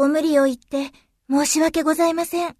ご無理を言って申し訳ございません。